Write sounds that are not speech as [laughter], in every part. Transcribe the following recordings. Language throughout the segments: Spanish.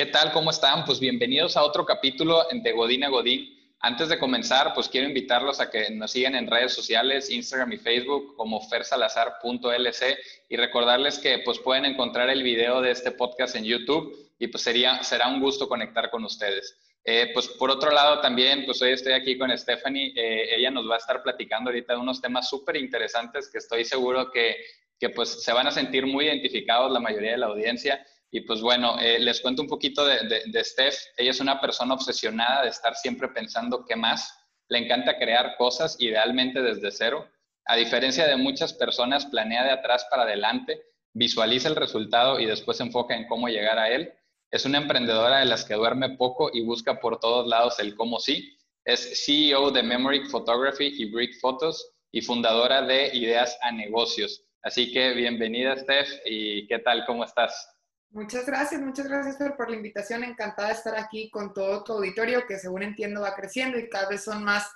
¿Qué tal? ¿Cómo están? Pues bienvenidos a otro capítulo de Godín a Godín. Antes de comenzar, pues quiero invitarlos a que nos sigan en redes sociales, Instagram y Facebook como fersalazar.lc y recordarles que pues pueden encontrar el video de este podcast en YouTube y pues sería, será un gusto conectar con ustedes. Eh, pues por otro lado también, pues hoy estoy aquí con Stephanie, eh, ella nos va a estar platicando ahorita de unos temas súper interesantes que estoy seguro que, que pues se van a sentir muy identificados la mayoría de la audiencia. Y pues bueno, eh, les cuento un poquito de, de, Steph. Ella es una persona obsesionada de estar siempre pensando qué más. Le encanta crear cosas, idealmente desde cero. A diferencia de muchas personas, planea de atrás para adelante, visualiza el resultado y después se enfoca en cómo llegar a él. Es una emprendedora de las que duerme poco y busca por todos lados el cómo sí. Es CEO de Memory Photography y Brick Photos y fundadora de Ideas a Negocios. Así que bienvenida, Steph, y ¿qué tal? ¿Cómo estás? Muchas gracias, muchas gracias por la invitación. Encantada de estar aquí con todo tu auditorio que según entiendo va creciendo y cada vez son más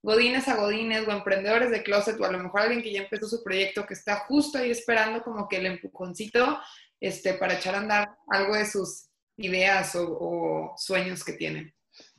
godines a godines o emprendedores de closet o a lo mejor alguien que ya empezó su proyecto que está justo ahí esperando como que el empujoncito este, para echar a andar algo de sus ideas o, sueños que tienen.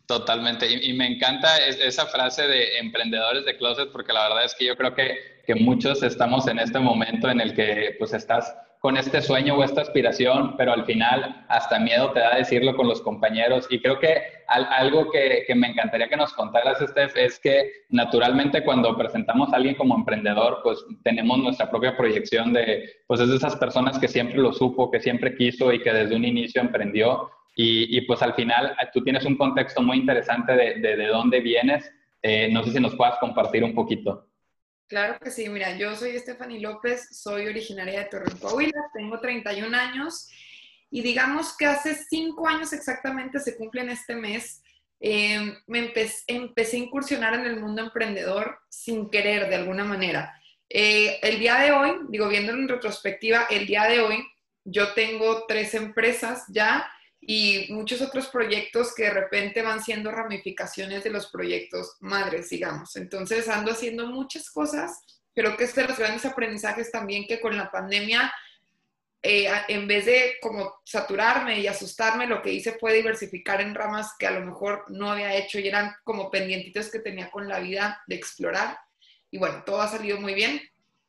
Totalmente. Y, me encanta esa frase de emprendedores de closet porque la verdad es que yo creo que, que muchos estamos en este momento en el que pues estás con este sueño o esta aspiración, pero al final hasta miedo te da decirlo con los compañeros. Y creo que algo que, me encantaría que nos contaras, Steph, es que naturalmente cuando presentamos a alguien como emprendedor, pues tenemos nuestra propia proyección de, pues es de esas personas que siempre lo supo, que siempre quiso y que desde un inicio emprendió. Y, pues al final tú tienes un contexto muy interesante de, de, dónde vienes. Eh, no sé si nos puedas compartir un poquito. Claro que sí, mira, yo soy Stephanie López, soy originaria de Torreón, Coahuila, tengo 31 años y digamos que hace cinco años exactamente se cumplen este mes. Em, me empecé, a incursionar en el mundo emprendedor sin querer de alguna manera. Eh, el día de hoy, digo, viendo en retrospectiva, el día de hoy yo tengo tres empresas ya y muchos otros proyectos que de repente van siendo ramificaciones de los proyectos madres, digamos. Entonces ando haciendo muchas cosas. Creo que es de los grandes aprendizajes también que con la pandemia, eh, en vez de como saturarme y asustarme, lo que hice fue diversificar en ramas que a lo mejor no había hecho y eran como pendientitos que tenía con la vida de explorar. Y bueno, todo ha salido muy bien.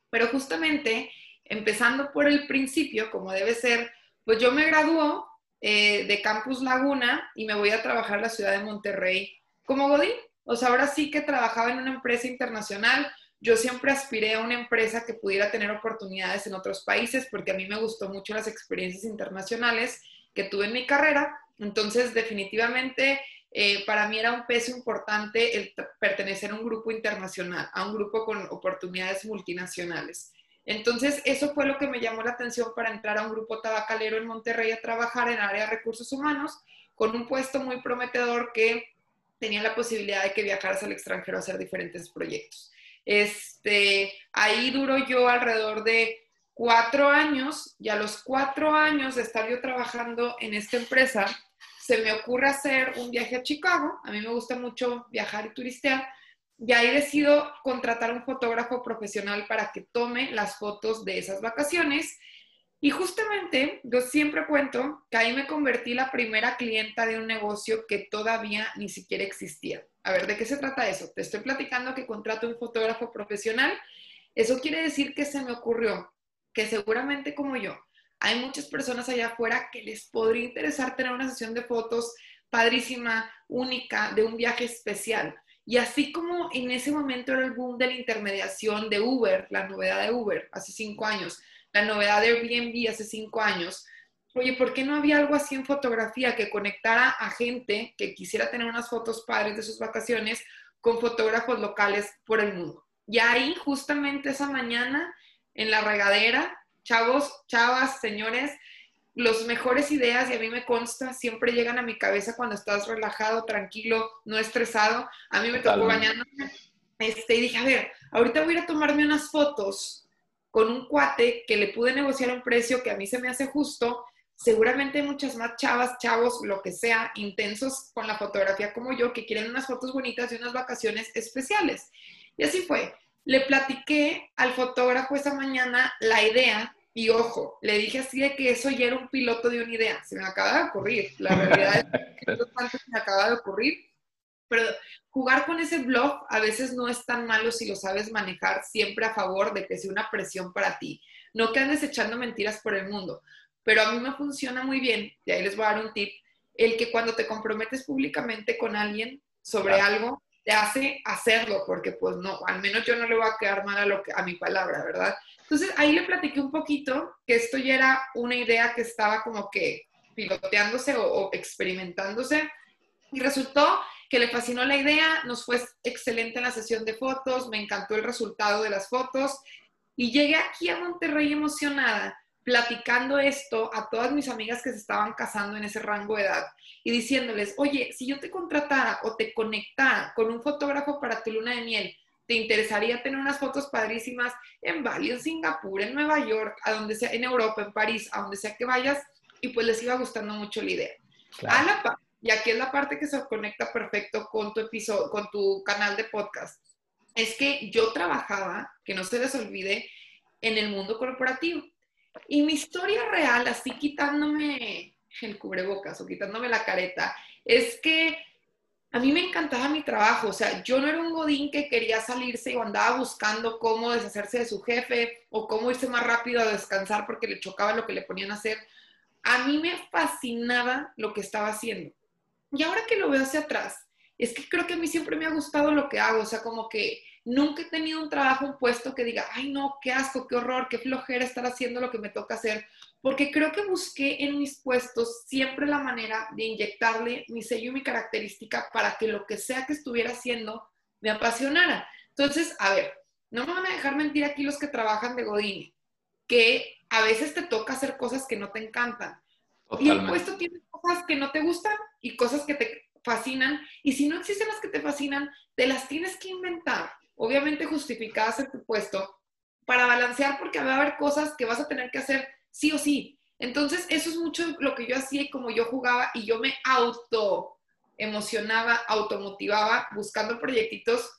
Pero justamente, empezando por el principio, como debe ser, pues yo me graduó eh, de Campus Laguna y me voy a trabajar a la ciudad de Monterrey como Godín. O sea, ahora sí que trabajaba en una empresa internacional. Yo siempre aspiré a una empresa que pudiera tener oportunidades en otros países porque a mí me gustó mucho las experiencias internacionales que tuve en mi carrera. Entonces, definitivamente, eh, para mí era un peso importante el pertenecer a un grupo internacional, a un grupo con oportunidades multinacionales. Entonces, eso fue lo que me llamó la atención para entrar a un grupo tabacalero en Monterrey a trabajar en área de recursos humanos, con un puesto muy prometedor que tenía la posibilidad de que viajaras al extranjero a hacer diferentes proyectos. Este, ahí duró yo alrededor de cuatro años y a los cuatro años de estar yo trabajando en esta empresa, se me ocurre hacer un viaje a Chicago. A mí me gusta mucho viajar y turistear y ahí decido contratar un fotógrafo profesional para que tome las fotos de esas vacaciones. Y justamente yo siempre cuento que ahí me convertí la primera clienta de un negocio que todavía ni siquiera existía. A ver, ¿de qué se trata eso? Te estoy platicando que contrato un fotógrafo profesional. Eso quiere decir que se me ocurrió que seguramente como yo, hay muchas personas allá afuera que les podría interesar tener una sesión de fotos padrísima, única, de un viaje especial. Y así como en ese momento era el boom de la intermediación de Uber, la novedad de Uber hace cinco años, la novedad de Airbnb hace cinco años, oye, ¿por qué no había algo así en fotografía que conectara a gente que quisiera tener unas fotos padres de sus vacaciones con fotógrafos locales por el mundo? Y ahí justamente esa mañana en la regadera, chavos, chavas, señores, los mejores ideas, y a mí me consta, siempre llegan a mi cabeza cuando estás relajado, tranquilo, no estresado. A mí me tocó bañándome este, y dije, a ver, ahorita voy a ir a tomarme unas fotos con un cuate que le pude negociar un precio que a mí se me hace justo. Seguramente hay muchas más chavas, chavos, lo que sea, intensos con la fotografía como yo, que quieren unas fotos bonitas de unas vacaciones especiales. Y así fue. Le platiqué al fotógrafo esa mañana la idea Y ojo, le dije así de que eso ya era un piloto de una idea. Se me acaba de ocurrir. La realidad es [laughs] que se me acaba de ocurrir. Pero jugar con ese blog a veces no es tan malo si lo sabes manejar siempre a favor de que sea una presión para ti. No que andes echando mentiras por el mundo. Pero a mí me funciona muy bien, y ahí les voy a dar un tip, el que cuando te comprometes públicamente con alguien sobre algo, te hace hacerlo, porque pues no, al menos yo no le voy a quedar mal a, lo que, a mi palabra, ¿verdad? Entonces ahí le platiqué un poquito que esto ya era una idea que estaba como que piloteándose o, experimentándose y resultó que le fascinó la idea, nos fue excelente en la sesión de fotos, me encantó el resultado de las fotos y llegué aquí a Monterrey emocionada platicando esto a todas mis amigas que se estaban casando en ese rango de edad y diciéndoles, oye, si yo te contratara o te conectara con un fotógrafo para tu luna de miel, ¿te interesaría tener unas fotos padrísimas en Bali, en Singapur, en Nueva York, a donde sea, en Europa, en París, a donde sea que vayas? Y pues les iba gustando mucho la idea. A la par, y aquí es la parte que se conecta perfecto con tu episodio, con tu canal de podcast, es que yo trabajaba, que no se les olvide, en el mundo corporativo. Y mi historia real, así quitándome el cubrebocas o quitándome la careta, es que a mí me encantaba mi trabajo, o sea, yo no era un godín que quería salirse o andaba buscando cómo deshacerse de su jefe o cómo irse más rápido a descansar porque le chocaba lo que le ponían a hacer. A mí me fascinaba lo que estaba haciendo. Y ahora que lo veo hacia atrás, es que creo que a mí siempre me ha gustado lo que hago, o sea, como que nunca he tenido un trabajo, un puesto que diga, ay no, qué asco, qué horror, qué flojera estar haciendo lo que me toca hacer, porque creo que busqué en mis puestos siempre la manera de inyectarle mi sello y mi característica para que lo que sea que estuviera haciendo me apasionara. Entonces, a ver, no me van a dejar mentir aquí los que trabajan de Godín, que a veces te toca hacer cosas que no te encantan. Y el puesto tiene cosas que no te gustan y cosas que te fascinan. Y si no existen las que te fascinan, te las tienes que inventar obviamente justificadas en tu puesto, para balancear porque va a haber cosas que vas a tener que hacer sí o sí. Entonces, eso es mucho lo que yo hacía y como yo jugaba y yo me auto emocionaba, automotivaba buscando proyectitos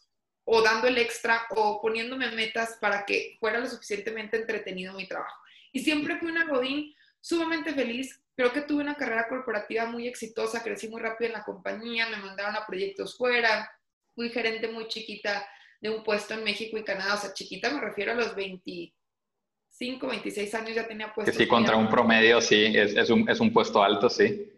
o dando el extra o poniéndome metas para que fuera lo suficientemente entretenido mi trabajo. Y siempre fui una Godín sumamente feliz. Creo que tuve una carrera corporativa muy exitosa, crecí muy rápido en la compañía, me mandaron a proyectos fuera, fui gerente muy chiquita de un puesto en México y Canadá. O sea, chiquita me refiero a los 25, 26 años ya tenía puesto. Sí, contra un promedio, sí, es, es, un, es un puesto alto, sí.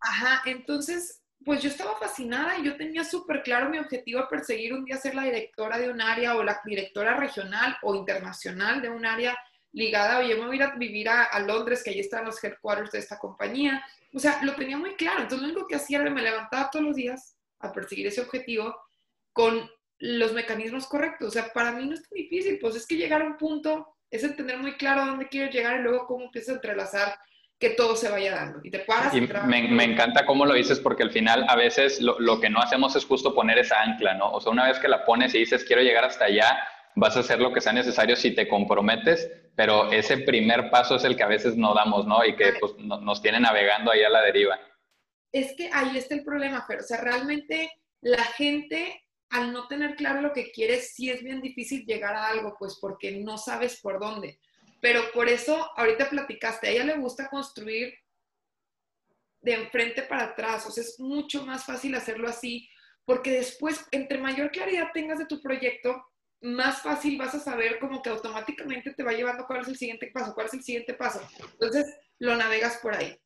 Ajá, entonces, pues yo estaba fascinada y yo tenía súper claro mi objetivo a perseguir un día ser la directora de un área o la directora regional o internacional de un área ligada, oye, me voy a ir a vivir a, a, Londres, que ahí están los headquarters de esta compañía. O sea, lo tenía muy claro. Entonces, lo único que hacía era me levantaba todos los días a perseguir ese objetivo con los mecanismos correctos. O sea, para mí no es tan difícil, pues es que llegar a un punto es entender muy claro dónde quiero llegar y luego cómo empiezo a entrelazar que todo se vaya dando. Y te paras. Y me, me, encanta cómo lo dices porque al final a veces lo, lo, que no hacemos es justo poner esa ancla, ¿no? O sea, una vez que la pones y dices quiero llegar hasta allá, vas a hacer lo que sea necesario si te comprometes, pero ese primer paso es el que a veces no damos, ¿no? Y que pues, no, nos tiene navegando ahí a la deriva. Es que ahí está el problema, pero o sea, realmente la gente al no tener claro lo que quieres, sí es bien difícil llegar a algo, pues porque no sabes por dónde. Pero por eso, ahorita platicaste, a ella le gusta construir de enfrente para atrás, o sea, es mucho más fácil hacerlo así, porque después, entre mayor claridad tengas de tu proyecto, más fácil vas a saber como que automáticamente te va llevando cuál es el siguiente paso, cuál es el siguiente paso. Entonces, lo navegas por ahí.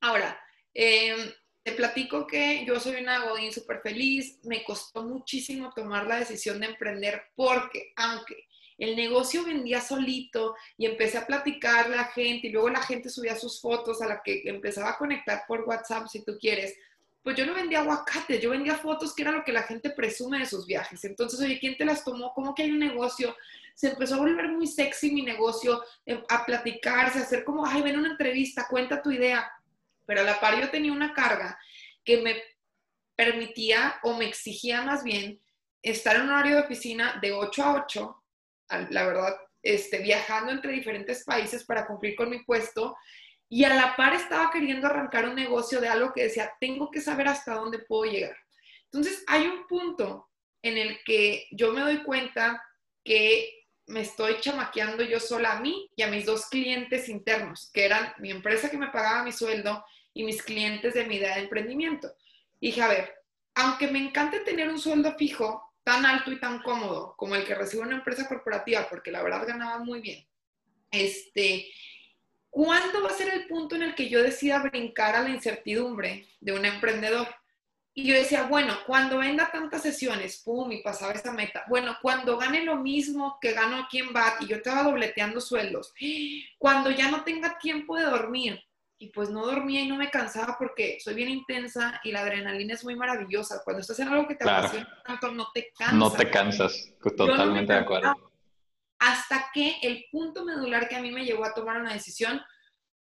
Ahora, eh, te platico que yo soy una godín súper feliz, me costó muchísimo tomar la decisión de emprender porque aunque el negocio vendía solito y empecé a platicar a la gente y luego la gente subía sus fotos a la que empezaba a conectar por WhatsApp si tú quieres, pues yo no vendía aguacates, yo vendía fotos que era lo que la gente presume de sus viajes. Entonces, oye, ¿quién te las tomó? ¿Cómo que hay un negocio? Se empezó a volver muy sexy mi negocio, eh, a platicarse, a hacer como, ay, ven una entrevista, cuenta tu idea pero a la par yo tenía una carga que me permitía o me exigía más bien estar en un horario de oficina de 8 a 8, la verdad, este, viajando entre diferentes países para cumplir con mi puesto y a la par estaba queriendo arrancar un negocio de algo que decía, tengo que saber hasta dónde puedo llegar. Entonces hay un punto en el que yo me doy cuenta que me estoy chamaqueando yo sola a mí y a mis dos clientes internos, que eran mi empresa que me pagaba mi sueldo y mis clientes de mi idea de emprendimiento. Y dije, a ver, aunque me encante tener un sueldo fijo tan alto y tan cómodo como el que recibe una empresa corporativa, porque la verdad ganaba muy bien, este, ¿cuándo va a ser el punto en el que yo decida brincar a la incertidumbre de un emprendedor? Y yo decía, bueno, cuando venga tantas sesiones, pum, y pasaba esa meta. Bueno, cuando gane lo mismo que gano aquí en BAT y yo estaba dobleteando sueldos. Cuando ya no tenga tiempo de dormir. Y pues no dormía y no me cansaba porque soy bien intensa y la adrenalina es muy maravillosa. Cuando estás en algo que te apasiona tanto, no te cansas. No te cansas, totalmente de acuerdo. Hasta que el punto medular que a mí me llevó a tomar una decisión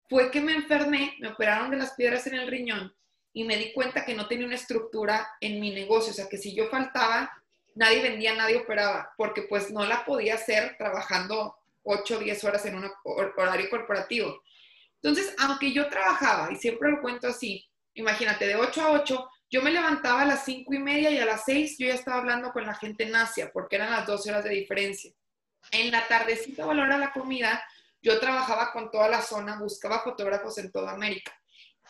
fue que me enfermé, me operaron de las piedras en el riñón y me di cuenta que no tenía una estructura en mi negocio, o sea, que si yo faltaba, nadie vendía, nadie operaba, porque pues no la podía hacer trabajando 8 o 10 horas en un horario corporativo. Entonces, aunque yo trabajaba, y siempre lo cuento así, imagínate, de 8 a 8, yo me levantaba a las 5 y media y a las 6 yo ya estaba hablando con la gente en Asia, porque eran las 12 horas de diferencia. En la tardecita, a la la comida, yo trabajaba con toda la zona, buscaba fotógrafos en toda América.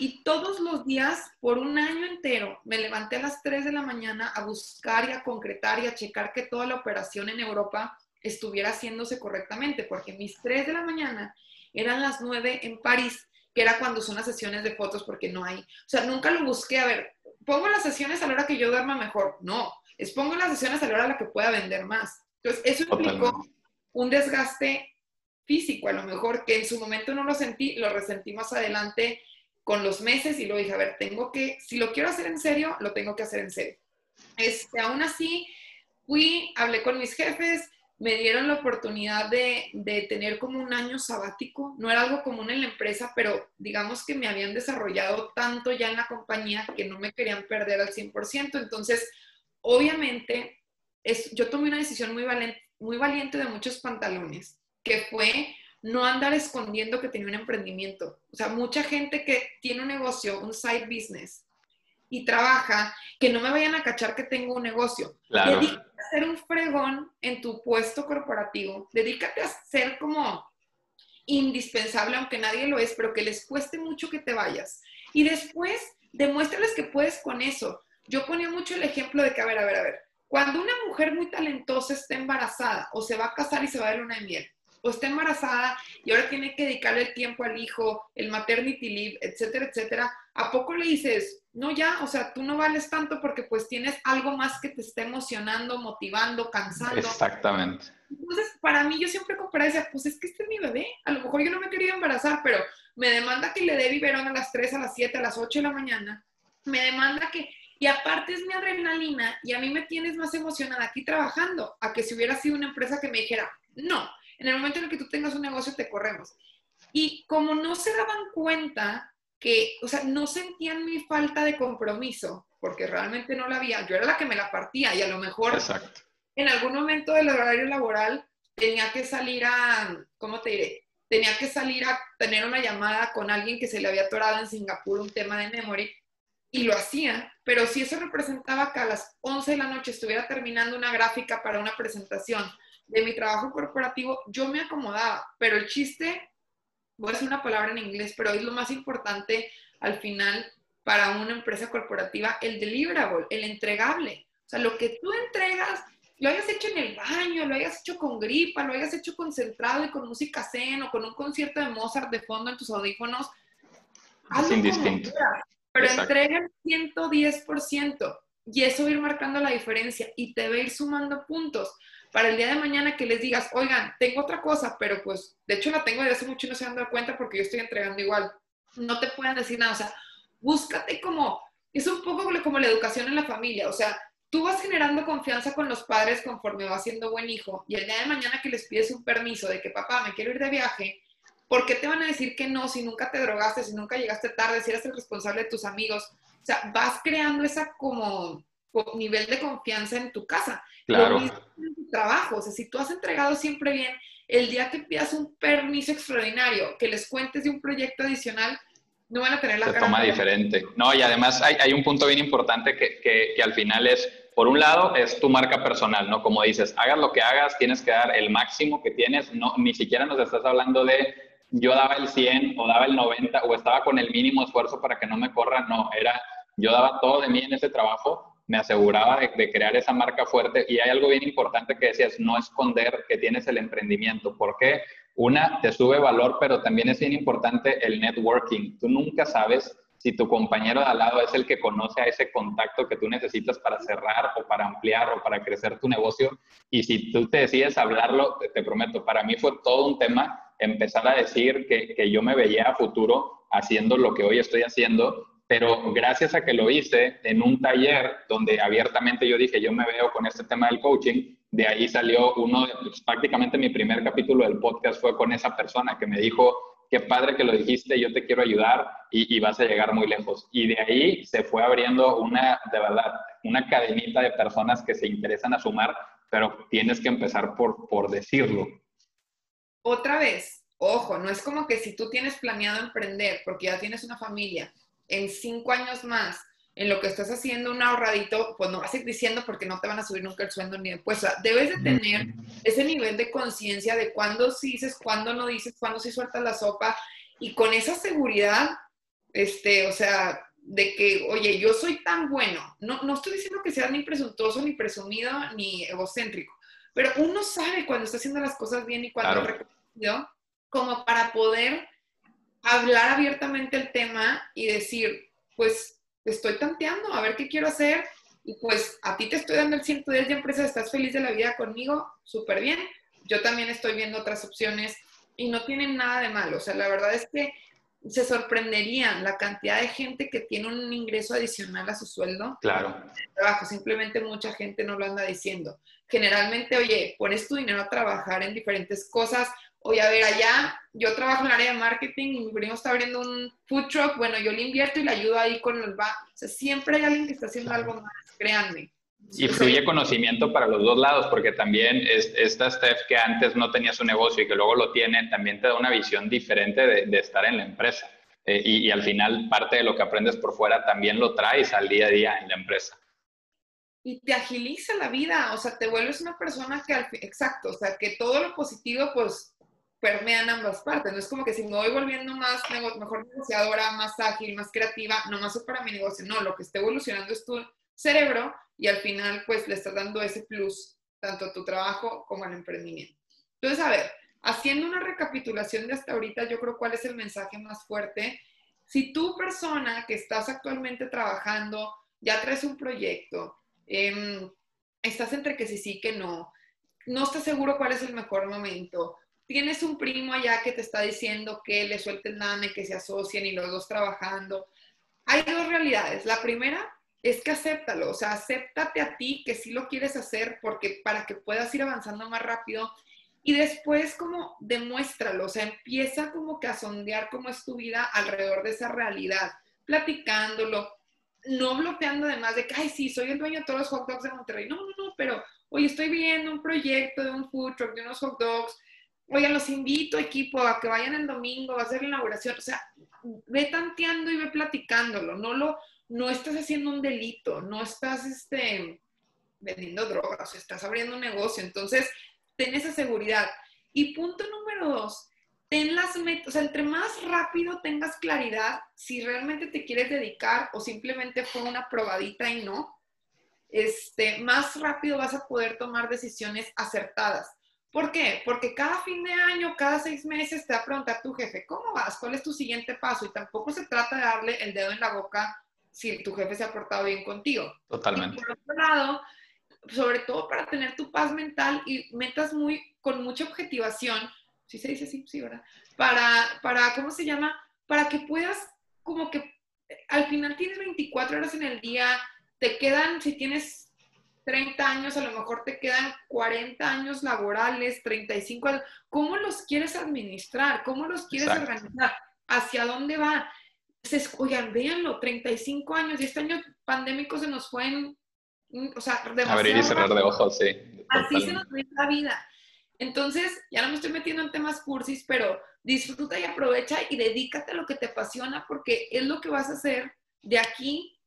Y todos los días, por un año entero, me levanté a las 3 de la mañana a buscar y a concretar y a checar que toda la operación en Europa estuviera haciéndose correctamente, porque mis 3 de la mañana eran las 9 en París, que era cuando son las sesiones de fotos, porque no hay. O sea, nunca lo busqué, a ver, pongo las sesiones a la hora que yo duerma mejor. No, es pongo las sesiones a la hora a la que pueda vender más. Entonces, eso implicó un desgaste físico, a lo mejor que en su momento no lo sentí, lo resentí más adelante con los meses y lo dije, a ver, tengo que, si lo quiero hacer en serio, lo tengo que hacer en serio. Este, aún así, fui, hablé con mis jefes, me dieron la oportunidad de, de, tener como un año sabático. No era algo común en la empresa, pero digamos que me habían desarrollado tanto ya en la compañía que no me querían perder al 100%. Entonces, obviamente, es, yo tomé una decisión muy valiente, muy valiente de muchos pantalones, que fue no andar escondiendo que tenía un emprendimiento. O sea, mucha gente que tiene un negocio, un side business, y trabaja, que no me vayan a cachar que tengo un negocio. Dedícate a ser un fregón en tu puesto corporativo. Dedícate a ser como indispensable, aunque nadie lo es, pero que les cueste mucho que te vayas. Y después, demuéstrales que puedes con eso. Yo ponía mucho el ejemplo de que, a ver, a ver, a ver, cuando una mujer muy talentosa está embarazada o se va a casar y se va a dar una miel, o está embarazada y ahora tiene que dedicarle el tiempo al hijo, el maternity leave, etcétera, etcétera, ¿a poco le dices, no ya, o sea, tú no vales tanto porque pues tienes algo más que te esté emocionando, motivando, cansando? Exactamente. Entonces, para mí yo siempre comparé, decía, pues es que este es mi bebé, a lo mejor yo no me quería embarazar, pero me demanda que le dé biberón a las 3, a las 7, a las 8 de la mañana, me demanda que, y aparte es mi adrenalina y a mí me tienes más emocionada aquí trabajando, a que si hubiera sido una empresa que me dijera, no, en el momento en el que tú tengas un negocio te corremos. Y como no se daban cuenta que, o sea, no sentían mi falta de compromiso, porque realmente no la había, yo era la que me la partía y a lo mejor en algún momento del horario laboral tenía que salir a, ¿cómo te diré? Tenía que salir a tener una llamada con alguien que se le había atorado en Singapur un tema de memory y lo hacía, pero si eso representaba que a las 11 de la noche estuviera terminando una gráfica para una presentación de mi trabajo corporativo, yo me acomodaba, pero el chiste, voy a decir una palabra en inglés, pero es lo más importante al final para una empresa corporativa, el deliverable, el entregable. O sea, lo que tú entregas, lo hayas hecho en el baño, lo hayas hecho con gripa, lo hayas hecho concentrado y con música zen o con un concierto de Mozart de fondo en tus audífonos. Es indistinto. pero entrega el 110% y eso va a ir marcando la diferencia y te va a ir sumando puntos para el día de mañana que les digas, oigan, tengo otra cosa, pero pues de hecho la tengo desde hace mucho y no se han dado cuenta porque yo estoy entregando igual. No te pueden decir nada, o sea, búscate como, es un poco como la educación en la familia, o sea, tú vas generando confianza con los padres conforme vas siendo buen hijo y el día de mañana que les pides un permiso de que papá, me quiero ir de viaje, ¿por qué te van a decir que no si nunca te drogaste, si nunca llegaste tarde, si eres el responsable de tus amigos? O sea, vas creando esa como nivel de confianza en tu casa. Claro. Trabajo. O sea, si tú has entregado siempre bien, el día que pidas un permiso extraordinario, que les cuentes de un proyecto adicional, no van a tener la Se toma diferente. No, y además hay, hay, un punto bien importante que, que, que al final es por un lado, es tu marca personal, ¿no? Como dices, hagas lo que hagas, tienes que dar el máximo que tienes, no, ni siquiera nos estás hablando de yo daba el 100 o daba el 90 o estaba con el mínimo esfuerzo para que no me corra, no, era yo daba todo de mí en ese trabajo, me aseguraba de, crear esa marca fuerte. Y hay algo bien importante que decías, no esconder que tienes el emprendimiento, porque una, te sube valor, pero también es bien importante el networking, tú nunca sabes si tu compañero de al lado es el que conoce a ese contacto que tú necesitas para cerrar o para ampliar o para crecer tu negocio. Y si tú te decides hablarlo, te, prometo, para mí fue todo un tema empezar a decir que, que, yo me veía a futuro haciendo lo que hoy estoy haciendo, pero gracias a que lo hice en un taller donde abiertamente yo dije, yo me veo con este tema del coaching, de ahí salió uno, pues, prácticamente mi primer capítulo del podcast fue con esa persona que me dijo, qué padre que lo dijiste, yo te quiero ayudar y, vas a llegar muy lejos. Y de ahí se fue abriendo una, de verdad, una cadenita de personas que se interesan a sumar, pero tienes que empezar por, por decirlo. Otra vez, ojo, no es como que si tú tienes planeado emprender porque ya tienes una familia, en cinco años más en lo que estás haciendo un ahorradito, pues no vas a ir diciendo porque no te van a subir nunca el sueldo ni después. O sea, debes de tener ese nivel de conciencia de cuándo sí dices, cuándo no dices, cuándo sí sueltas la sopa y con esa seguridad, este, o sea, de que, oye, yo soy tan bueno. No, no estoy diciendo que seas ni presuntuoso, ni presumido, ni egocéntrico, pero uno sabe cuando está haciendo las cosas bien y cuando claro. como para poder hablar abiertamente el tema y decir, pues estoy tanteando, a ver qué quiero hacer. Y pues a ti te estoy dando el 110 de empresa, estás feliz de la vida conmigo, súper bien. Yo también estoy viendo otras opciones y no tienen nada de malo. O sea, la verdad es que se sorprenderían la cantidad de gente que tiene un ingreso adicional a su sueldo. Claro. Trabajo, simplemente mucha gente no lo anda diciendo. Generalmente, oye, pones tu dinero a trabajar en diferentes cosas oye, a ver, allá yo trabajo en el área de marketing y mi primo está abriendo un food truck, bueno, yo le invierto y le ayudo ahí con el va. O sea, siempre hay alguien que está haciendo algo más, créanme. Y fluye conocimiento para los dos lados, porque también es, esta Steph que antes no tenía su negocio y que luego lo tiene, también te da una visión diferente de, estar en la empresa. Eh, y, y, al final parte de lo que aprendes por fuera también lo traes al día a día en la empresa. Y te agiliza la vida, o sea, te vuelves una persona que, exacto, o sea, que todo lo positivo, pues permean ambas partes. No es como que si me voy volviendo más, mejor negociadora, más ágil, más creativa, no más para mi negocio. No, lo que está evolucionando es tu cerebro y al final pues le estás dando ese plus tanto a tu trabajo como al emprendimiento. Entonces, a ver, haciendo una recapitulación de hasta ahorita, yo creo cuál es el mensaje más fuerte. Si tú persona que estás actualmente trabajando, ya traes un proyecto, em, estás entre que sí, sí, que no, no estás seguro cuál es el mejor momento, tienes un primo allá que te está diciendo que le suelte el name, que se asocien y los dos trabajando. Hay dos realidades. La primera es que acéptalo, o sea, acéptate a ti que sí lo quieres hacer porque para que puedas ir avanzando más rápido y después como demuéstralo, o sea, empieza como que a sondear cómo es tu vida alrededor de esa realidad, platicándolo, no bloqueando además de que, ay, sí, soy el dueño de todos los hot dogs de Monterrey. No, no, no, pero, oye, estoy viendo un proyecto de un food truck, de unos hot dogs, oigan, los invito equipo a que vayan el domingo, va a ser la inauguración, o sea, ve tanteando y ve platicándolo, no lo, no estás haciendo un delito, no estás, este, vendiendo drogas, estás abriendo un negocio, entonces, ten esa seguridad. Y punto número dos, ten las metas, o sea, entre más rápido tengas claridad si realmente te quieres dedicar o simplemente fue una probadita y no, este, más rápido vas a poder tomar decisiones acertadas. ¿Por qué? Porque cada fin de año, cada seis meses te va a preguntar tu jefe, ¿cómo vas? ¿Cuál es tu siguiente paso? Y tampoco se trata de darle el dedo en la boca si tu jefe se ha portado bien contigo. Totalmente. por otro lado, sobre todo para tener tu paz mental y metas muy, con mucha objetivación, si se dice así, sí, ¿verdad? Para, para, ¿cómo se llama? Para que puedas, como que al final tienes 24 horas en el día, te quedan, si tienes 30 años, a lo mejor te quedan 40 años laborales, 35 años. ¿Cómo los quieres administrar? ¿Cómo los quieres organizar? ¿Hacia dónde va? Se, oigan, véanlo, 35 años y este año pandémico se nos fue en, o sea, Abrir y cerrar de ojos, sí. Así se nos ve la vida. Entonces, ya no me estoy metiendo en temas cursis, pero disfruta y aprovecha y dedícate a lo que te apasiona porque es lo que vas a hacer de aquí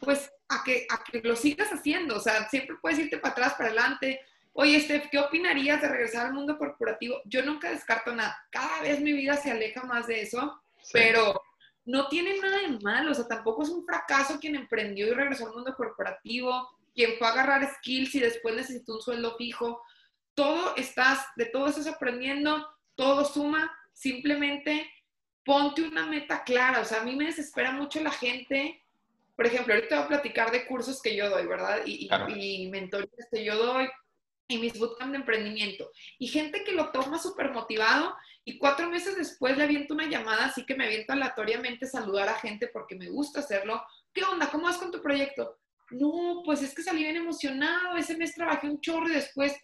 pues a que, a que lo sigas haciendo. O sea, siempre puedes irte para atrás, para adelante. Oye, Steph, ¿qué opinarías de regresar al mundo corporativo? Yo nunca descarto nada. Cada vez mi vida se aleja más de eso, pero no tiene nada de malo. O sea, tampoco es un fracaso quien emprendió y regresó al mundo corporativo, quien fue a agarrar skills y después necesitó un sueldo fijo. Todo estás, de todo estás aprendiendo, todo suma. Simplemente ponte una meta clara. O sea, a mí me desespera mucho la gente por ejemplo, ahorita voy a platicar de cursos que yo doy, ¿verdad? Y, y, mentorías que yo doy y mis bootcamp de emprendimiento. Y gente que lo toma súper motivado y cuatro meses después le aviento una llamada, así que me aviento aleatoriamente saludar a gente porque me gusta hacerlo. ¿Qué onda? ¿Cómo vas con tu proyecto? No, pues es que salí bien emocionado, ese mes trabajé un chorro y después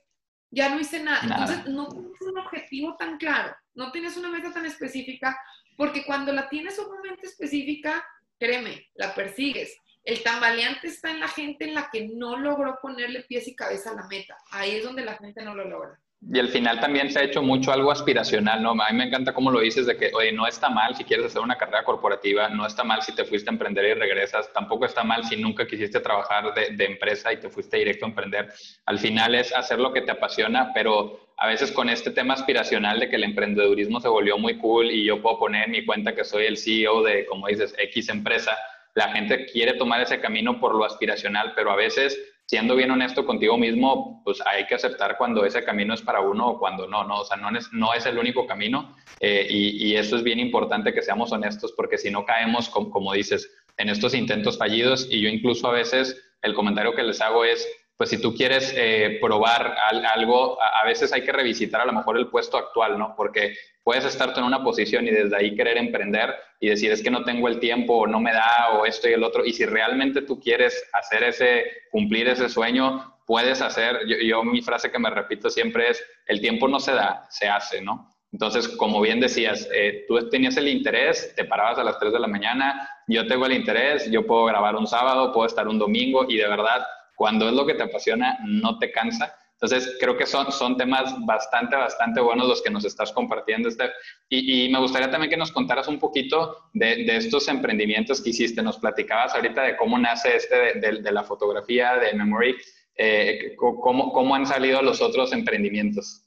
ya no hice nada. Entonces, no tienes un objetivo tan claro, no tienes una meta tan específica, porque cuando la tienes sumamente específica, créeme, la persigues. El tambaleante está en la gente en la que no logró ponerle pies y cabeza a la meta. Ahí es donde la gente no lo logra. Y al final también se ha hecho mucho algo aspiracional, ¿no? A mí me encanta cómo lo dices de que, oye, no está mal si quieres hacer una carrera corporativa, no está mal si te fuiste a emprender y regresas, tampoco está mal si nunca quisiste trabajar de, empresa y te fuiste directo a emprender. Al final es hacer lo que te apasiona, pero a veces con este tema aspiracional de que el emprendedurismo se volvió muy cool y yo puedo poner en mi cuenta que soy el CEO de, como dices, X empresa, la gente quiere tomar ese camino por lo aspiracional, pero a veces, siendo bien honesto contigo mismo, pues hay que aceptar cuando ese camino es para uno o cuando no, ¿no? O sea, no es, no es el único camino eh, y, eso es bien importante que seamos honestos porque si no caemos, como, como dices, en estos intentos fallidos y yo incluso a veces el comentario que les hago es, pues si tú quieres eh, probar algo, a, veces hay que revisitar a lo mejor el puesto actual, ¿no? Porque puedes estar en una posición y desde ahí querer emprender y decir es que no tengo el tiempo o no me da o esto y el otro. Y si realmente tú quieres hacer ese, cumplir ese sueño, puedes hacer, yo, mi frase que me repito siempre es, el tiempo no se da, se hace, ¿no? Entonces, como bien decías, eh, tú tenías el interés, te parabas a las 3 de la mañana, yo tengo el interés, yo puedo grabar un sábado, puedo estar un domingo y de verdad cuando es lo que te apasiona, no te cansa. Entonces, creo que son, son temas bastante, bastante buenos los que nos estás compartiendo, Steph. Y, me gustaría también que nos contaras un poquito de, estos emprendimientos que hiciste. Nos platicabas ahorita de cómo nace este de, la fotografía, de Memory. Eh, cómo, ¿Cómo han salido los otros emprendimientos?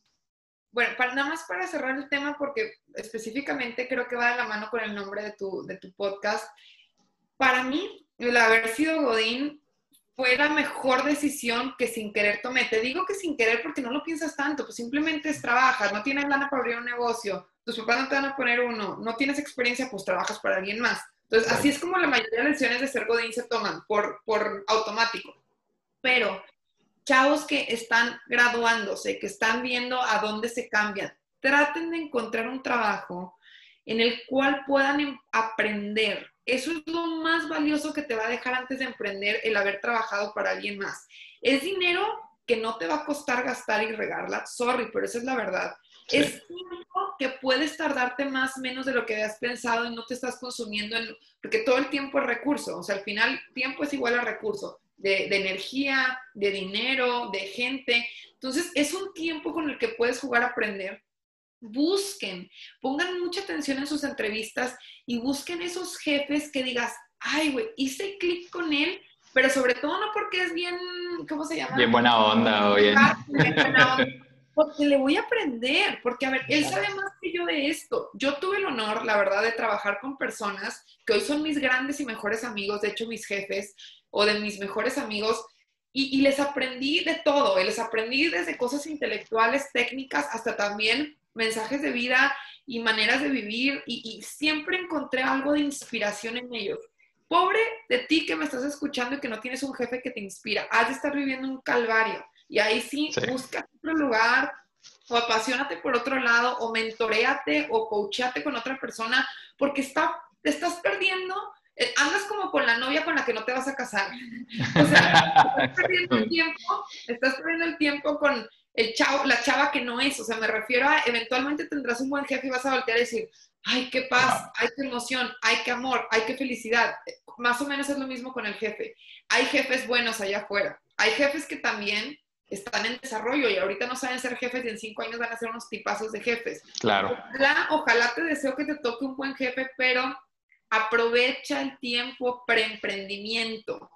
Bueno, para, nada más para cerrar el tema, porque específicamente creo que va de la mano con el nombre de tu, de tu podcast. Para mí, el haber sido Godín fue la mejor decisión que sin querer tomé. Te digo que sin querer porque no lo piensas tanto, pues simplemente es trabajas, no tienes lana para abrir un negocio, tus papás no te van a poner uno, no tienes experiencia, pues trabajas para alguien más. Entonces, así es como la mayoría de lecciones de ser Godín se toman, por, por automático. Pero, chavos que están graduándose, que están viendo a dónde se cambian, traten de encontrar un trabajo en el cual puedan em, aprender, eso es lo más valioso que te va a dejar antes de emprender el haber trabajado para alguien más. Es dinero que no te va a costar gastar y regarla, sorry, pero esa es la verdad. Es tiempo que puedes tardarte más menos de lo que habías pensado y no te estás consumiendo, en, porque todo el tiempo es recurso, o sea, al final tiempo es igual a recurso, de, de energía, de dinero, de gente. Entonces, es un tiempo con el que puedes jugar a aprender busquen, pongan mucha atención en sus entrevistas y busquen esos jefes que digas, ay, güey, hice clic con él, pero sobre todo no porque es bien, ¿cómo se llama? Bien buena onda, o bien. Porque le voy a aprender, porque a ver, él sabe más que yo de esto. Yo tuve el honor, la verdad, de trabajar con personas que hoy son mis grandes y mejores amigos, de hecho mis jefes o de mis mejores amigos, y, y les aprendí de todo, les aprendí desde cosas intelectuales, técnicas, hasta también mensajes de vida y maneras de vivir y, siempre encontré algo de inspiración en ellos. Pobre de ti que me estás escuchando y que no tienes un jefe que te inspira. Has de estar viviendo un calvario. Y ahí sí, busca otro lugar o apasionate por otro lado o mentoreate o coachate con otra persona porque está, te estás perdiendo. Eh, andas como con la novia con la que no te vas a casar. [laughs] O sea, estás perdiendo el tiempo, estás perdiendo el tiempo con el chavo, la chava que no es. O sea, me refiero a eventualmente tendrás un buen jefe y vas a voltear a decir, ay, qué paz, ay, qué emoción, ay, qué amor, ay, qué felicidad. Más o menos es lo mismo con el jefe. Hay jefes buenos allá afuera. Hay jefes que también están en desarrollo y ahorita no saben ser jefes y en cinco años van a ser unos tipazos de jefes. Claro. Ojalá, ojalá te deseo que te toque un buen jefe, pero aprovecha el tiempo preemprendimiento.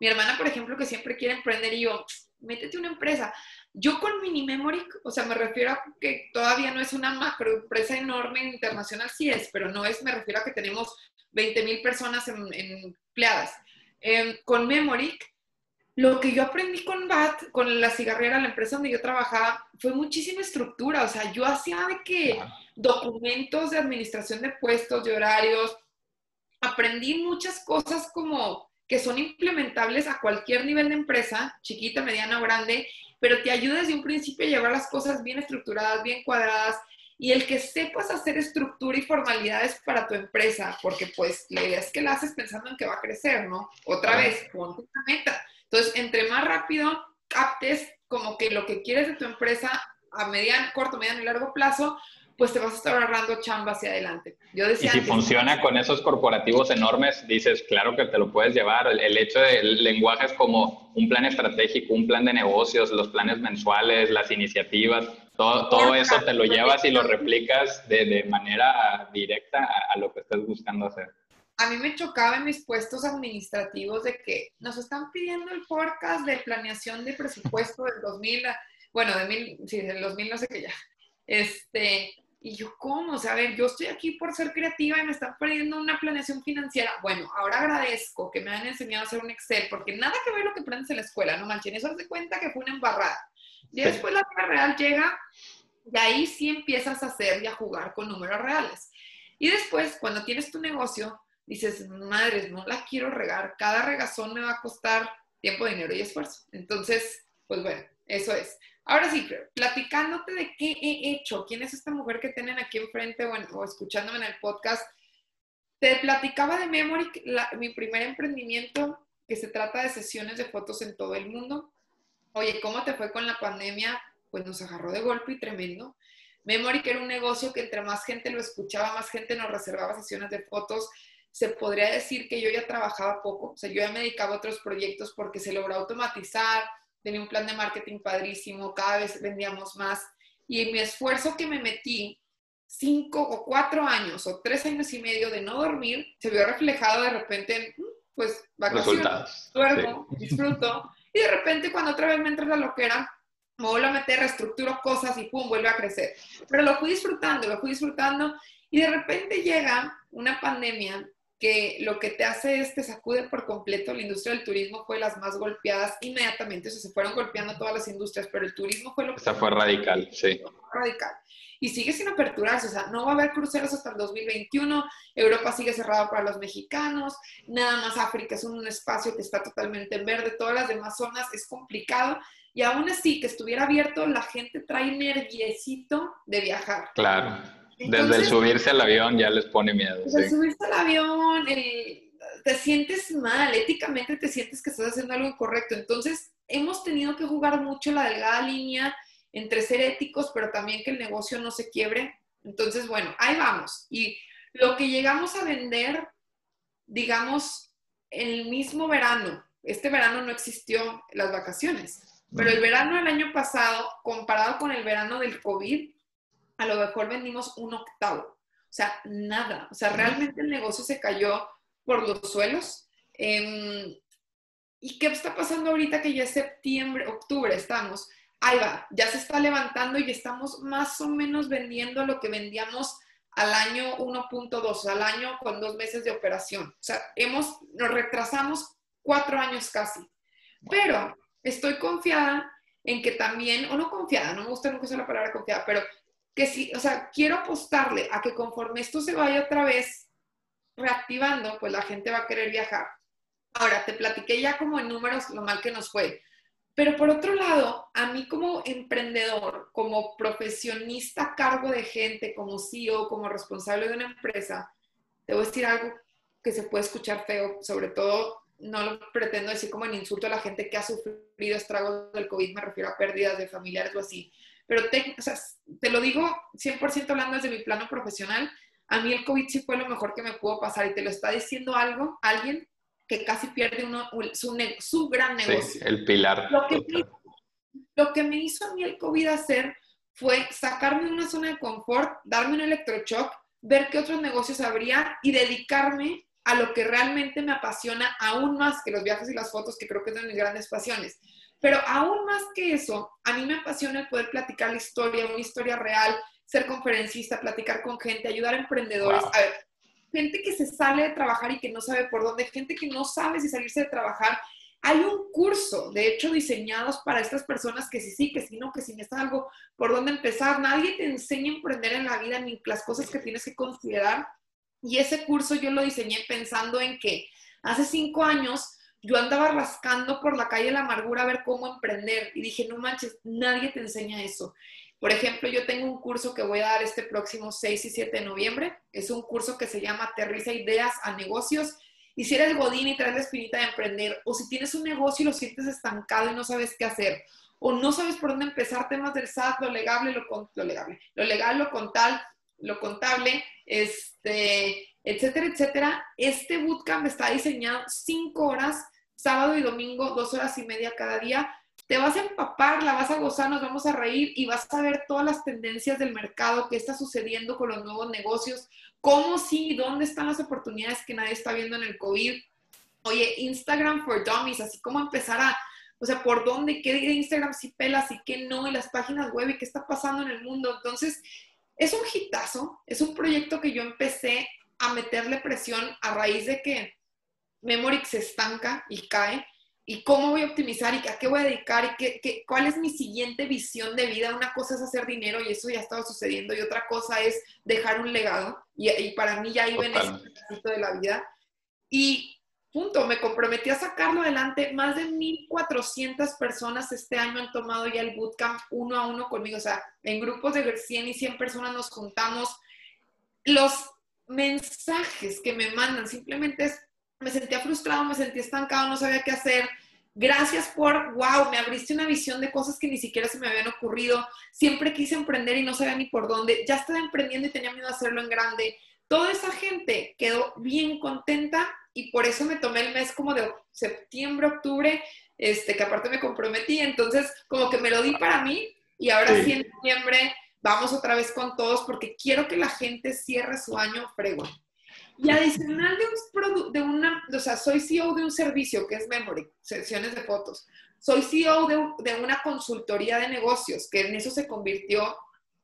Mi hermana, por ejemplo, que siempre quiere emprender y yo, métete una empresa. Yo con Mini Memory, o sea, me refiero a que todavía no es una macro empresa enorme internacional, sí es, pero no es, me refiero a que tenemos 20 mil personas empleadas. Em, con Memory, lo que yo aprendí con BAT, con la cigarrera, la empresa donde yo trabajaba, fue muchísima estructura. O sea, yo hacía de que documentos de administración de puestos, de horarios, aprendí muchas cosas como que son implementables a cualquier nivel de empresa, chiquita, mediana o grande, pero te ayuda desde un principio a llevar las cosas bien estructuradas, bien cuadradas, y el que sepas hacer estructura y formalidades para tu empresa, porque pues la idea es que la haces pensando en que va a crecer, ¿no? Otra vez, ponte una meta. Entonces, entre más rápido captes como que lo que quieres de tu empresa a mediano, corto, mediano y largo plazo, pues te vas a estar ahorrando chamba hacia adelante. Yo decía y si funciona con esos corporativos enormes, dices, claro que te lo puedes llevar. El, hecho del lenguaje es como un plan estratégico, un plan de negocios, los planes mensuales, las iniciativas, todo, todo eso te lo llevas y lo replicas de, de manera directa a, a, lo que estás buscando hacer. A mí me chocaba en mis puestos administrativos de que nos están pidiendo el forecast de planeación de presupuesto del 2000, bueno, de mil, sí, del 2000 no sé qué ya. Este, y yo, ¿cómo? O sea, a ver, yo estoy aquí por ser creativa y me están pidiendo una planeación financiera. Bueno, ahora agradezco que me han enseñado a hacer un Excel, porque nada que ver lo que aprendes en la escuela, no manchen, eso de cuenta que fue una embarrada. Y después la vida real llega y ahí sí empiezas a hacer y a jugar con números reales. Y después, cuando tienes tu negocio, dices, madres, no la quiero regar, cada regazón me va a costar tiempo, dinero y esfuerzo. Entonces, pues bueno, eso es. Ahora sí, platicándote de qué he hecho, quién es esta mujer que tienen aquí enfrente o, escuchándome en el podcast, te platicaba de Memory, mi primer emprendimiento que se trata de sesiones de fotos en todo el mundo. Oye, ¿cómo te fue con la pandemia? Pues nos agarró de golpe y tremendo. Memory, que era un negocio que entre más gente lo escuchaba, más gente nos reservaba sesiones de fotos. Se podría decir que yo ya trabajaba poco, o sea, yo ya me dedicaba a otros proyectos porque se logró automatizar, tenía un plan de marketing padrísimo, cada vez vendíamos más. Y mi esfuerzo que me metí, cinco o cuatro años o tres años y medio de no dormir, se vio reflejado de repente en, mm, pues, vacaciones, duermo, disfruto. Y de repente cuando otra vez me entra la loquera, me vuelvo a meter, reestructuro cosas y pum, vuelve a crecer. Pero lo fui disfrutando, lo fui disfrutando. Y de repente llega una pandemia que lo que te hace es te sacude por completo. La industria del turismo fue las más golpeadas inmediatamente, o sea, se fueron golpeando todas las industrias, pero el turismo fue lo que... Esa fue radical, sí. Radical. Y sigue sin aperturarse, o sea, no va a haber cruceros hasta el 2021, Europa sigue cerrado para los mexicanos, nada más África es un espacio que está totalmente en verde, todas las demás zonas es complicado, y aún así que estuviera abierto, la gente trae nerviecito de viajar. Claro desde el subirse al avión ya les pone miedo. Desde el subirse al avión, te sientes mal, éticamente te sientes que estás haciendo algo incorrecto. Entonces, hemos tenido que jugar mucho la delgada línea entre ser éticos, pero también que el negocio no se quiebre. Entonces, bueno, ahí vamos. Y lo que llegamos a vender, digamos, el mismo verano, este verano no existió las vacaciones, pero el verano del año pasado, comparado con el verano del COVID, a lo mejor vendimos un octavo. O sea, nada. O sea, realmente el negocio se cayó por los suelos. Em, ¿Y qué está pasando ahorita que ya es septiembre, octubre estamos? Ahí va, ya se está levantando y estamos más o menos vendiendo lo que vendíamos al año 1.2, al año con dos meses de operación. O sea, hemos, nos retrasamos cuatro años casi. Pero estoy confiada en que también, o no confiada, no me gusta nunca usar la palabra confiada, pero que sí, o sea, quiero apostarle a que conforme esto se vaya otra vez reactivando, pues la gente va a querer viajar. Ahora, te platiqué ya como en números lo mal que nos fue. Pero por otro lado, a mí como emprendedor, como profesionista a cargo de gente, como CEO, como responsable de una empresa, te voy a decir algo que se puede escuchar feo, sobre todo no lo pretendo decir como en insulto a la gente que ha sufrido estragos del COVID, me refiero a pérdidas de familiares o así, pero te, o sea, te lo digo 100% hablando desde mi plano profesional, a mí el COVID sí fue lo mejor que me pudo pasar y te lo está diciendo algo, alguien que casi pierde uno, su, su gran negocio. Sí, el pilar. Lo que, me, lo que me hizo a mí el COVID hacer fue sacarme de una zona de confort, darme un electroshock, ver qué otros negocios habría y dedicarme a lo que realmente me apasiona aún más que los viajes y las fotos, que creo que es de mis grandes pasiones. Pero aún más que eso, a mí me apasiona el poder platicar la historia, una historia real, ser conferencista, platicar con gente, ayudar a emprendedores. A ver, gente que se sale de trabajar y que no sabe por dónde, gente que no sabe si salirse de trabajar. Hay un curso, de hecho, diseñados para estas personas que sí, sí, que sí, no, que si es algo por dónde empezar. Nadie te enseña a emprender en la vida ni las cosas que tienes que considerar. Y ese curso yo lo diseñé pensando en que hace cinco años yo andaba rascando por la calle la amargura a ver cómo emprender y dije, no manches, nadie te enseña eso. Por ejemplo, yo tengo un curso que voy a dar este próximo 6 y 7 de noviembre. Es un curso que se llama Aterriza Ideas a Negocios. Y si eres godín y traes la espinita de emprender, o si tienes un negocio y lo sientes estancado y no sabes qué hacer, o no sabes por dónde empezar, temas del SAT, lo legal, lo, lo, legal, lo legal, lo contable, lo contable, este, etcétera, etcétera. Este bootcamp está diseñado cinco horas sábado y domingo, dos horas y media cada día. Te vas a empapar, la vas a gozar, nos vamos a reír y vas a ver todas las tendencias del mercado, qué está sucediendo con los nuevos negocios, cómo sí, dónde están las oportunidades que nadie está viendo en el COVID. Oye, Instagram for Dummies, así como empezar a, o sea, por dónde, qué Instagram sí pelas y qué no, y las páginas web y qué está pasando en el mundo. Entonces, es un hitazo, es un proyecto que yo empecé a meterle presión a raíz de que Memorix se estanca y cae, y cómo voy a optimizar y a qué voy a dedicar y qué, qué, cuál es mi siguiente visión de vida. Una cosa es hacer dinero y eso ya estaba sucediendo y otra cosa es dejar un legado y, para mí ya iba en ese momento de la vida. Y punto, me comprometí a sacarlo adelante. Más de 1.400 personas este año han tomado ya el bootcamp uno a uno conmigo. O sea, en grupos de 100 y 100 personas nos juntamos. Los mensajes que me mandan simplemente es me sentía frustrado, me sentía estancado, no sabía qué hacer. Gracias por, wow, me abriste una visión de cosas que ni siquiera se me habían ocurrido. Siempre quise emprender y no sabía ni por dónde. Ya estaba emprendiendo y tenía miedo de hacerlo en grande. Toda esa gente quedó bien contenta y por eso me tomé el mes como de septiembre, octubre, este, que aparte me comprometí. Entonces, como que me lo di para mí y ahora sí, en noviembre vamos otra vez con todos porque quiero que la gente cierre su año fregón. Y adicional de, un de una, o sea, soy CEO de un servicio que es Memory, sesiones de fotos. Soy CEO de, de una consultoría de negocios, que en eso se convirtió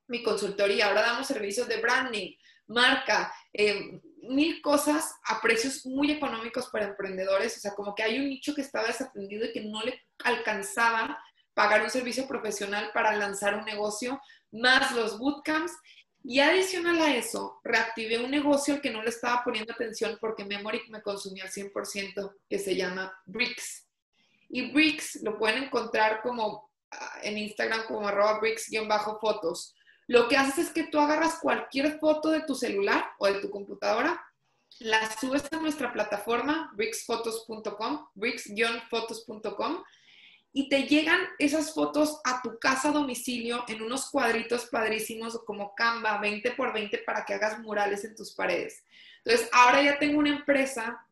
mi consultoría. Ahora damos servicios de branding, marca, eh, mil cosas a precios muy económicos para emprendedores. O sea, como que hay un nicho que estaba desatendido y que no le alcanzaba pagar un servicio profesional para lanzar un negocio, más los bootcamps y adicional a eso, reactivé un negocio al que no le estaba poniendo atención porque Memory me consumía al 100%, que se llama Bricks. Y Bricks lo pueden encontrar como ah, en Instagram como arroba bricks-fotos. Lo que haces es que tú agarras cualquier foto de tu celular o de tu computadora, la subes a nuestra plataforma bricksfotos.com, bricks-fotos.com y te llegan esas fotos a tu casa domicilio en unos cuadritos padrísimos como Canva 20 por 20 para que hagas murales en tus paredes. Entonces, ahora ya tengo una empresa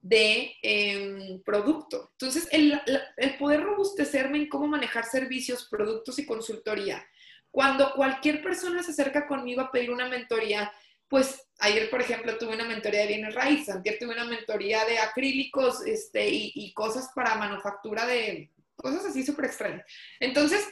de em, producto. Entonces, el, el poder robustecerme en cómo manejar servicios, productos y consultoría. Cuando cualquier persona se acerca conmigo a pedir una mentoría, pues ayer, por ejemplo, tuve una mentoría de bienes raíces, ayer tuve una mentoría de acrílicos este, y cosas para manufactura de, cosas así súper extrañas. Entonces,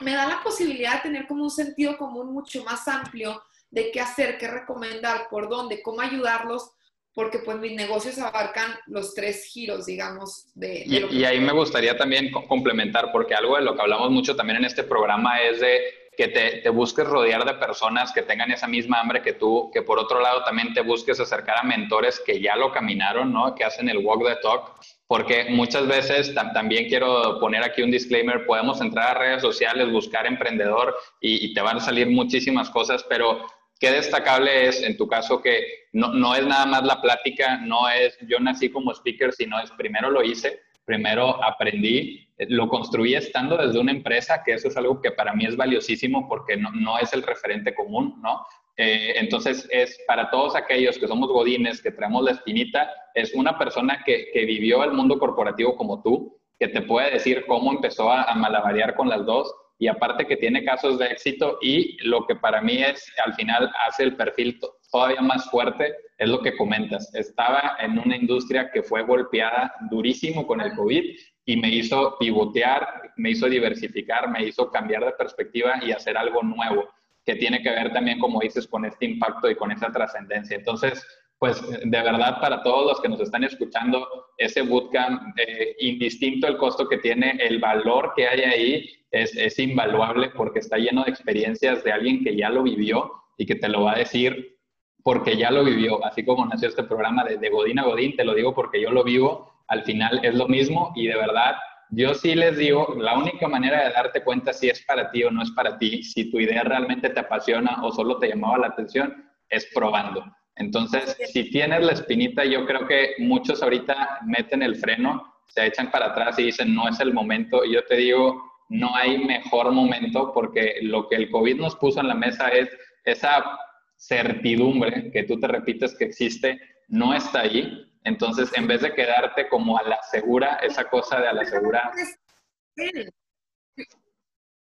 me da la posibilidad de tener como un sentido común mucho más amplio de qué hacer, qué recomendar, por dónde, cómo ayudarlos, porque pues mis negocios abarcan los tres giros, digamos, de... y, ahí me gustaría también complementar, porque algo de lo que hablamos mucho también en este programa es de que te, te, busques rodear de personas que tengan esa misma hambre que tú, que por otro lado también te busques acercar a mentores que ya lo caminaron, ¿no? Que hacen el walk the talk porque muchas veces también quiero poner aquí un disclaimer, podemos entrar a redes sociales, buscar emprendedor y, te van a salir muchísimas cosas, pero qué destacable es en tu caso que no, no, es nada más la plática, no es yo nací como speaker, sino es primero lo hice, primero aprendí, lo construí estando desde una empresa, que eso es algo que para mí es valiosísimo porque no, no es el referente común, ¿no? Eh, entonces, es para todos aquellos que somos godines, que traemos la espinita, es una persona que, vivió el mundo corporativo como tú, que te puede decir cómo empezó a, a con las dos y aparte que tiene casos de éxito y lo que para mí es, al final, hace el perfil todavía más fuerte es lo que comentas. Estaba en una industria que fue golpeada durísimo con el COVID y me hizo pivotear, me hizo diversificar, me hizo cambiar de perspectiva y hacer algo nuevo que tiene que ver también, como dices, con este impacto y con esa trascendencia. Entonces, pues de verdad para todos los que nos están escuchando, ese bootcamp, eh, indistinto el costo que tiene, el valor que hay ahí es, es invaluable porque está lleno de experiencias de alguien que ya lo vivió y que te lo va a decir porque ya lo vivió, así como nació este programa de, de Godín a Godín, te lo digo porque yo lo vivo, al final es lo mismo y de verdad yo sí les digo, la única manera de darte cuenta si es para ti o no es para ti, si tu idea realmente te apasiona o solo te llamaba la atención, es probando. Entonces, si tienes la espinita, yo creo que muchos ahorita meten el freno, se echan para atrás y dicen, no es el momento. Y yo te digo, no hay mejor momento porque lo que el COVID nos puso en la mesa es esa certidumbre que tú te repites que existe, no está ahí. Entonces, en vez de quedarte como a la segura, esa cosa de a la segura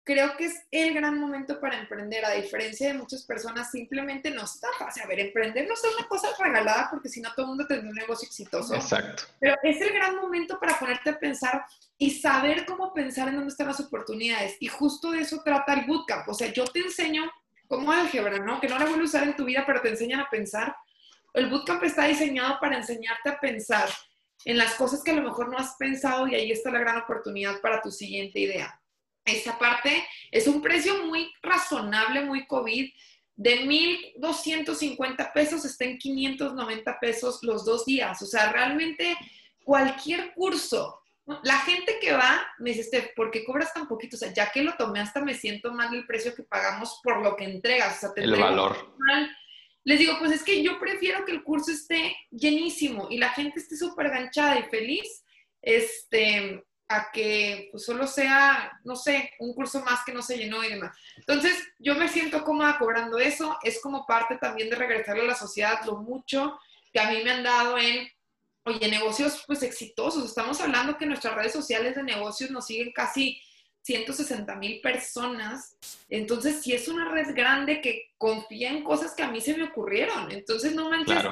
creo que es el gran momento para emprender, a diferencia de muchas personas, simplemente no está fácil. A ver, emprender no es una cosa regalada porque si no todo el mundo tendría un negocio exitoso. Exacto. Pero es el gran momento para ponerte a pensar y saber cómo pensar en dónde están las oportunidades. Y justo de eso trata el bootcamp. O sea, yo te enseño como álgebra, ¿no? Que no la vuelvo a usar en tu vida, pero te enseñan a pensar. El bootcamp está diseñado para enseñarte a pensar en las cosas que a lo mejor no has pensado y ahí está la gran oportunidad para tu siguiente idea. Esa parte es un precio muy razonable, muy COVID. De 1.250 pesos está en 590 pesos los dos días. O sea, realmente cualquier curso. La gente que va me dice, Steph, ¿por qué cobras tan poquito? O sea, ya que lo tomé hasta me siento mal el precio que pagamos por lo que entregas. O sea, el valor. Les digo, pues es que yo prefiero que el curso esté llenísimo y la gente esté súper ganchada y feliz. Este, a que pues, solo sea, no sé, un curso más que no se llenó y demás. Entonces, yo me siento cómoda cobrando eso, es como parte también de regresarle a la sociedad lo mucho que a mí me han dado en, oye, negocios pues exitosos. Estamos hablando que nuestras redes sociales de negocios nos siguen casi 160 mil personas. Entonces, si es una red grande que confía en cosas que a mí se me ocurrieron. Entonces, no manches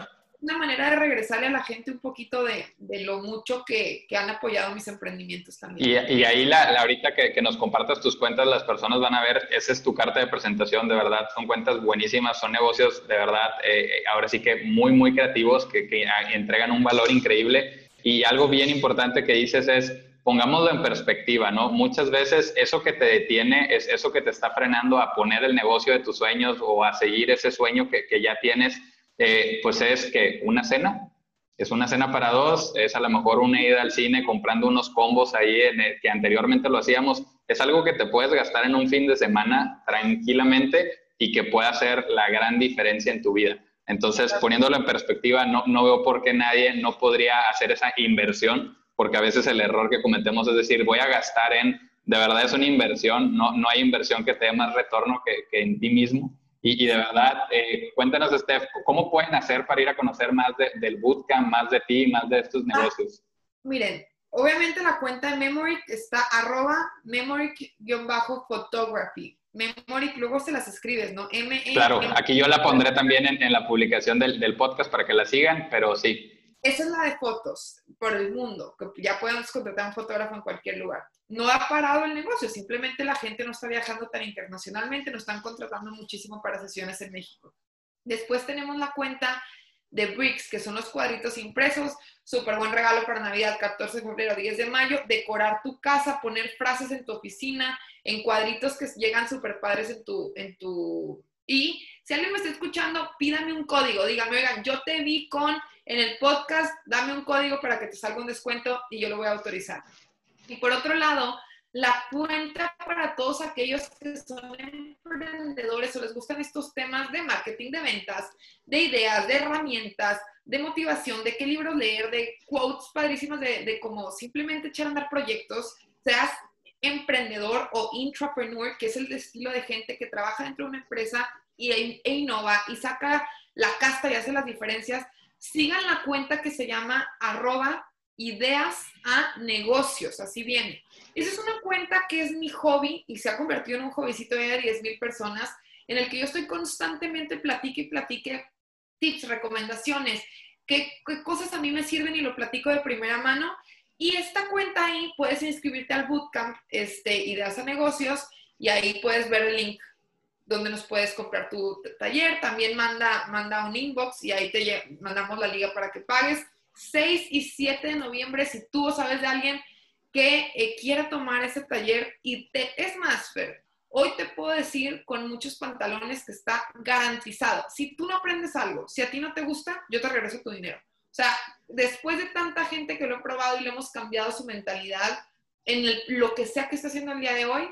una manera de regresarle a la gente un poquito de, de lo mucho que, que, han apoyado mis emprendimientos también. Y, y ahí, la, ahorita que, que, nos compartas tus cuentas, las personas van a ver, esa es tu carta de presentación, de verdad, son cuentas buenísimas, son negocios de verdad, eh, ahora sí que muy, muy creativos, que, que entregan un valor increíble. Y algo bien importante que dices es, pongámoslo en perspectiva, ¿no? Muchas veces eso que te detiene es eso que te está frenando a poner el negocio de tus sueños o a seguir ese sueño que, que ya tienes eh, pues es que una cena, es una cena para dos, es a lo mejor una ida al cine comprando unos combos ahí en que anteriormente lo hacíamos, es algo que te puedes gastar en un fin de semana tranquilamente y que puede hacer la gran diferencia en tu vida. Entonces, poniéndolo en perspectiva, no, no veo por qué nadie no podría hacer esa inversión, porque a veces el error que cometemos es decir, voy a gastar en, de verdad es una inversión, no, no hay inversión que te dé más retorno que, que en ti mismo. Y, de verdad, eh, cuéntanos, Steph, ¿cómo pueden hacer para ir a conocer más del bootcamp, más de ti, más de estos ah, negocios? miren, obviamente la cuenta de Memory está arroba memory-photography. Memory, luego se las escribes, ¿no? M -E claro, aquí yo la pondré también en, en la publicación del, del, podcast para que la sigan, pero sí. Esa es la de fotos por el mundo, que ya podemos contratar a un fotógrafo en cualquier lugar no ha parado el negocio, simplemente la gente no está viajando tan internacionalmente, no están contratando muchísimo para sesiones en México. Después tenemos la cuenta de Bricks, que son los cuadritos impresos, súper buen regalo para Navidad, 14 de febrero, 10 de mayo, decorar tu casa, poner frases en tu oficina, en cuadritos que llegan súper padres en tu, en tu... Y si alguien me está escuchando, pídame un código, dígame, oigan, yo te vi con en el podcast, dame un código para que te salga un descuento y yo lo voy a autorizar. Y por otro lado, la cuenta para todos aquellos que son emprendedores o les gustan estos temas de marketing, de ventas, de ideas, de herramientas, de motivación, de qué libros leer, de quotes padrísimos de, de cómo simplemente echar a andar proyectos, seas emprendedor o intrapreneur, que es el estilo de gente que trabaja dentro de una empresa y, e innova y saca la casta y hace las diferencias, sigan la cuenta que se llama arroba ideas a negocios, así viene. Esa es una cuenta que es mi hobby y se ha convertido en un hobbycito de 10 mil personas en el que yo estoy constantemente platique y platique tips, recomendaciones, qué, qué cosas a mí me sirven y lo platico de primera mano. Y esta cuenta ahí puedes inscribirte al bootcamp este, Ideas a Negocios y ahí puedes ver el link donde nos puedes comprar tu taller. También manda, manda un inbox y ahí te mandamos la liga para que pagues. 6 y 7 de noviembre, si tú sabes de alguien que eh, quiera tomar ese taller y te, es más, Fer, hoy te puedo decir con muchos pantalones que está garantizado. Si tú no aprendes algo, si a ti no te gusta, yo te regreso tu dinero. O sea, después de tanta gente que lo ha probado y le hemos cambiado su mentalidad en lo que sea que esté haciendo el día de hoy,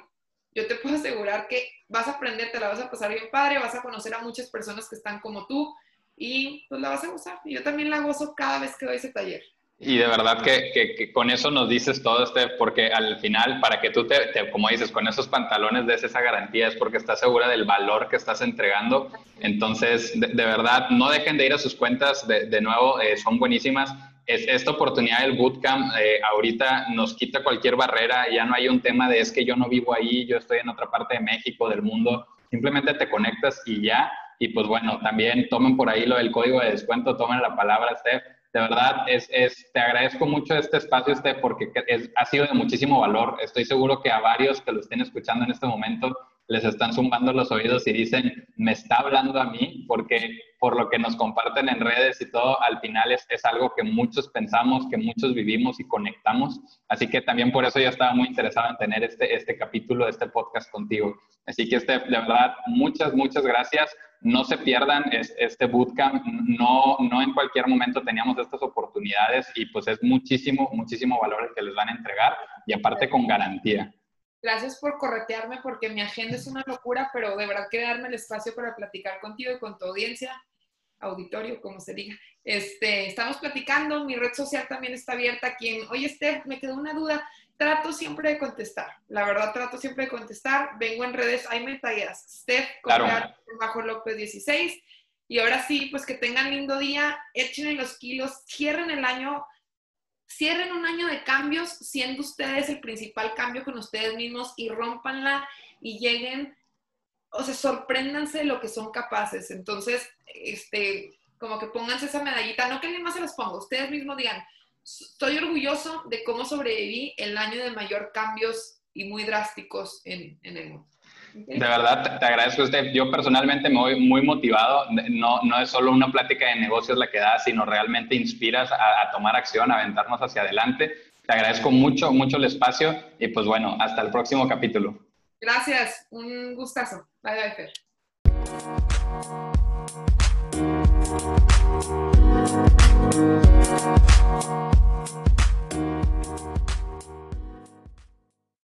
yo te puedo asegurar que vas a aprender, te la vas a pasar bien padre, vas a conocer a muchas personas que están como tú y pues la vas a gozar. Y yo también la gozo cada vez que doy ese taller. Y de verdad que, que, con eso nos dices todo, este, porque al final, para que tú te, como dices, con esos pantalones des esa garantía, es porque estás segura del valor que estás entregando. Entonces, de, verdad, no dejen de ir a sus cuentas, de, de nuevo, eh, son buenísimas es, esta oportunidad del bootcamp eh, ahorita nos quita cualquier barrera, ya no hay un tema de es que yo no vivo ahí, yo estoy en otra parte de México, del mundo, simplemente te conectas y ya. Y pues bueno, también tomen por ahí lo del código de descuento, tomen la palabra, Steph. De verdad, es, es, te agradezco mucho este espacio, Steph, porque es, ha sido de muchísimo valor. Estoy seguro que a varios que lo estén escuchando en este momento les están zumbando los oídos y dicen, me está hablando a mí, porque por lo que nos comparten en redes y todo, al final es, es, algo que muchos pensamos, que muchos vivimos y conectamos. Así que también por eso yo estaba muy interesado en tener este, este capítulo, este podcast contigo. Así que, este, de verdad, muchas, muchas gracias. No se pierdan este bootcamp. No, no en cualquier momento teníamos estas oportunidades y pues es muchísimo, muchísimo valor el que les van a entregar y aparte con garantía. Gracias por corretearme porque mi agenda es una locura, pero de verdad que darme el espacio para platicar contigo y con tu audiencia, auditorio, como se diga. Este, estamos platicando, mi red social también está abierta. Quien, oye, Steph, me quedó una duda. Trato siempre de contestar. La verdad, trato siempre de contestar. Vengo en redes, hay metallas. Steph, claro. bajo López 16. Y ahora sí, pues que tengan lindo día, echen los kilos, cierren el año cierren un año de cambios siendo ustedes el principal cambio con ustedes mismos y rompanla y lleguen, o sea, sorpréndanse de lo que son capaces. Entonces, este, como que pónganse esa medallita, no que alguien más se las ponga, ustedes mismos digan, estoy orgulloso de cómo sobreviví el año de mayor cambios y muy drásticos en, en el mundo. De verdad, te, agradezco usted. Yo personalmente me voy muy motivado. No, no es solo una plática de negocios la que da, sino realmente inspiras a, tomar acción, a aventarnos hacia adelante. Te agradezco mucho, mucho el espacio y pues bueno, hasta el próximo capítulo. Gracias, un gustazo. Bye, bye, Fer.